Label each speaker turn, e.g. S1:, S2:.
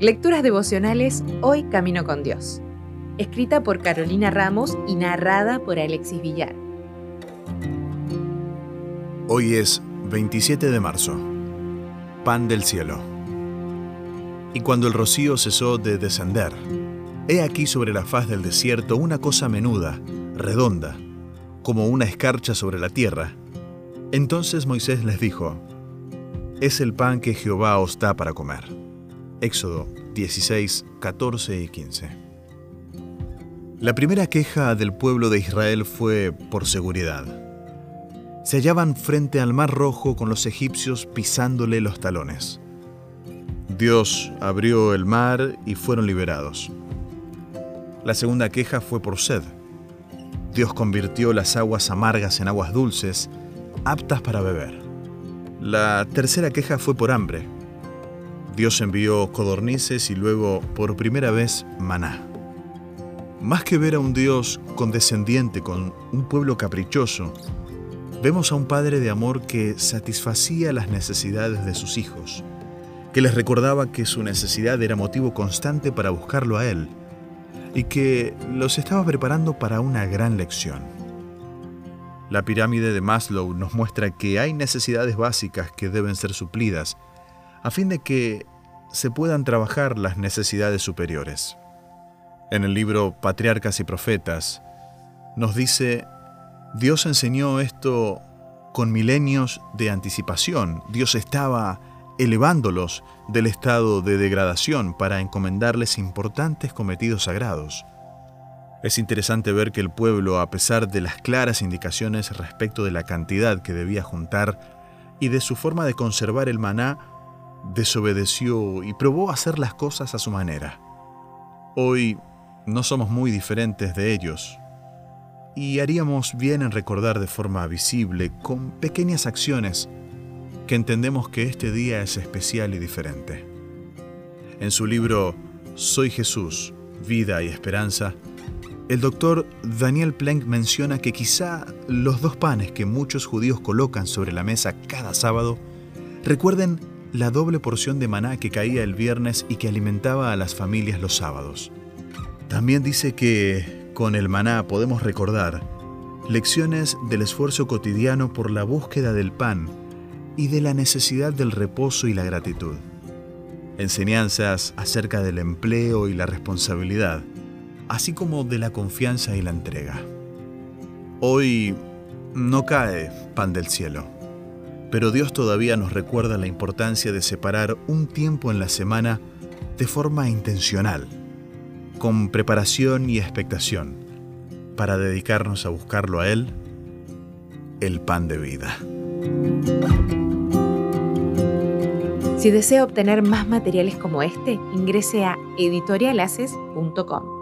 S1: Lecturas devocionales Hoy Camino con Dios. Escrita por Carolina Ramos y narrada por Alexis Villar.
S2: Hoy es 27 de marzo. Pan del cielo. Y cuando el rocío cesó de descender, he aquí sobre la faz del desierto una cosa menuda, redonda, como una escarcha sobre la tierra. Entonces Moisés les dijo, Es el pan que Jehová os da para comer. Éxodo 16, 14 y 15. La primera queja del pueblo de Israel fue por seguridad. Se hallaban frente al Mar Rojo con los egipcios pisándole los talones. Dios abrió el mar y fueron liberados. La segunda queja fue por sed. Dios convirtió las aguas amargas en aguas dulces, aptas para beber. La tercera queja fue por hambre. Dios envió codornices y luego, por primera vez, maná. Más que ver a un Dios condescendiente con un pueblo caprichoso, vemos a un Padre de amor que satisfacía las necesidades de sus hijos, que les recordaba que su necesidad era motivo constante para buscarlo a Él y que los estaba preparando para una gran lección. La pirámide de Maslow nos muestra que hay necesidades básicas que deben ser suplidas a fin de que se puedan trabajar las necesidades superiores. En el libro Patriarcas y Profetas nos dice, Dios enseñó esto con milenios de anticipación. Dios estaba elevándolos del estado de degradación para encomendarles importantes cometidos sagrados. Es interesante ver que el pueblo, a pesar de las claras indicaciones respecto de la cantidad que debía juntar y de su forma de conservar el maná, desobedeció y probó hacer las cosas a su manera. Hoy no somos muy diferentes de ellos y haríamos bien en recordar de forma visible, con pequeñas acciones, que entendemos que este día es especial y diferente. En su libro Soy Jesús, Vida y Esperanza, el doctor Daniel Planck menciona que quizá los dos panes que muchos judíos colocan sobre la mesa cada sábado recuerden la doble porción de maná que caía el viernes y que alimentaba a las familias los sábados. También dice que con el maná podemos recordar lecciones del esfuerzo cotidiano por la búsqueda del pan y de la necesidad del reposo y la gratitud. Enseñanzas acerca del empleo y la responsabilidad, así como de la confianza y la entrega. Hoy no cae pan del cielo pero Dios todavía nos recuerda la importancia de separar un tiempo en la semana de forma intencional, con preparación y expectación, para dedicarnos a buscarlo a Él, el pan de vida.
S1: Si desea obtener más materiales como este, ingrese a editorialaces.com.